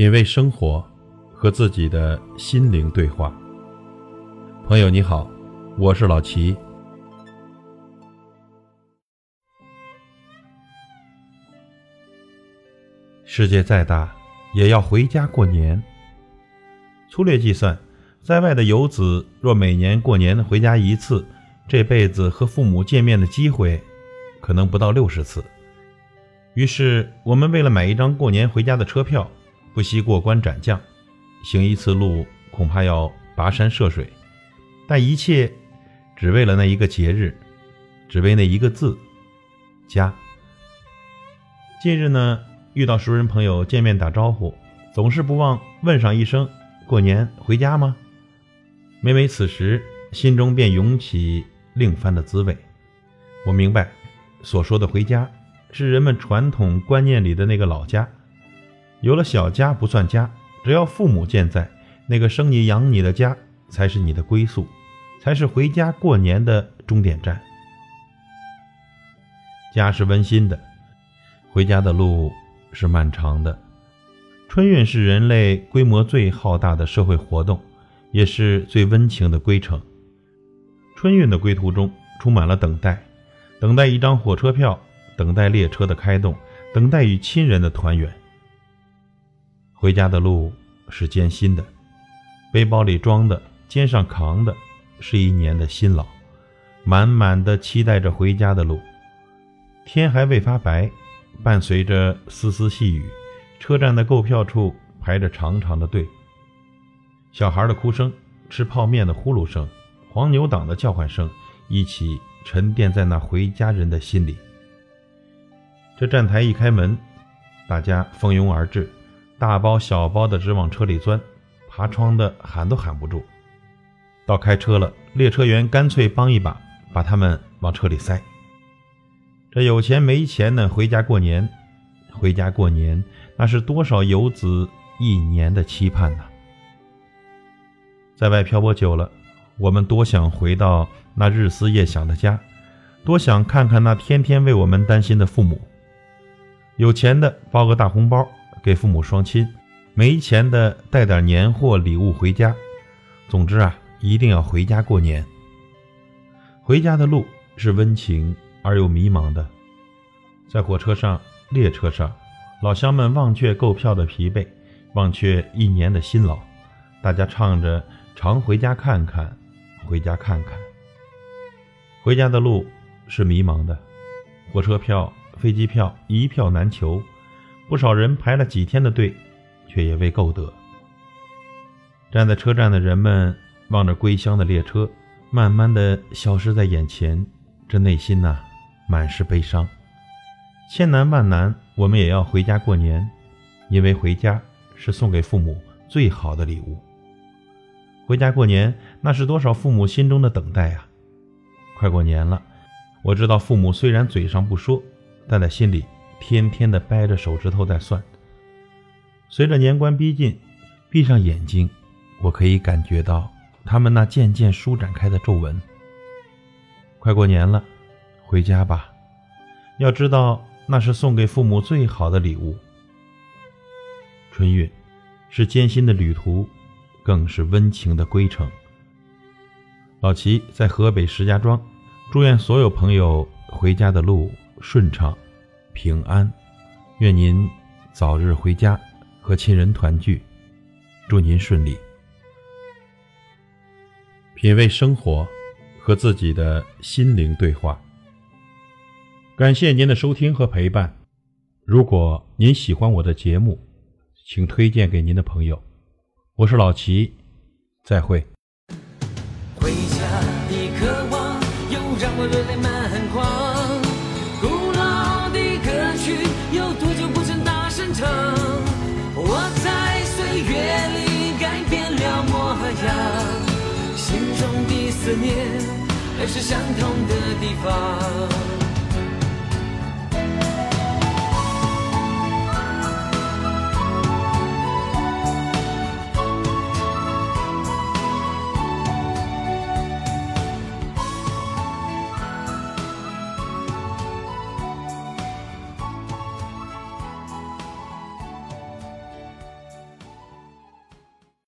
品味生活，和自己的心灵对话。朋友你好，我是老齐。世界再大，也要回家过年。粗略计算，在外的游子若每年过年回家一次，这辈子和父母见面的机会，可能不到六十次。于是，我们为了买一张过年回家的车票，不惜过关斩将，行一次路恐怕要跋山涉水，但一切只为了那一个节日，只为那一个字——家。近日呢，遇到熟人朋友见面打招呼，总是不忘问上一声：“过年回家吗？”每每此时，心中便涌起另番的滋味。我明白，所说的回家。是人们传统观念里的那个老家，有了小家不算家，只要父母健在，那个生你养你的家才是你的归宿，才是回家过年的终点站。家是温馨的，回家的路是漫长的。春运是人类规模最浩大的社会活动，也是最温情的归程。春运的归途中充满了等待，等待一张火车票。等待列车的开动，等待与亲人的团圆。回家的路是艰辛的，背包里装的，肩上扛的，是一年的辛劳，满满的期待着回家的路。天还未发白，伴随着丝丝细雨，车站的购票处排着长长的队。小孩的哭声，吃泡面的呼噜声，黄牛党的叫唤声，一起沉淀在那回家人的心里。这站台一开门，大家蜂拥而至，大包小包的直往车里钻，爬窗的喊都喊不住。到开车了，列车员干脆帮一把，把他们往车里塞。这有钱没钱的回家过年，回家过年，那是多少游子一年的期盼呐！在外漂泊久了，我们多想回到那日思夜想的家，多想看看那天天为我们担心的父母。有钱的包个大红包给父母双亲，没钱的带点年货礼物回家。总之啊，一定要回家过年。回家的路是温情而又迷茫的，在火车上、列车上，老乡们忘却购票的疲惫，忘却一年的辛劳，大家唱着“常回家看看，回家看看”。回家的路是迷茫的，火车票。飞机票一票难求，不少人排了几天的队，却也未购得。站在车站的人们望着归乡的列车，慢慢的消失在眼前，这内心呐，满是悲伤。千难万难，我们也要回家过年，因为回家是送给父母最好的礼物。回家过年，那是多少父母心中的等待啊！快过年了，我知道父母虽然嘴上不说。但在心里，天天的掰着手指头在算。随着年关逼近，闭上眼睛，我可以感觉到他们那渐渐舒展开的皱纹。快过年了，回家吧。要知道，那是送给父母最好的礼物。春运是艰辛的旅途，更是温情的归程。老齐在河北石家庄，祝愿所有朋友回家的路。顺畅，平安，愿您早日回家和亲人团聚，祝您顺利。品味生活，和自己的心灵对话。感谢您的收听和陪伴。如果您喜欢我的节目，请推荐给您的朋友。我是老齐，再会。回家的渴望，又让我热泪满思念，还是相同的地方。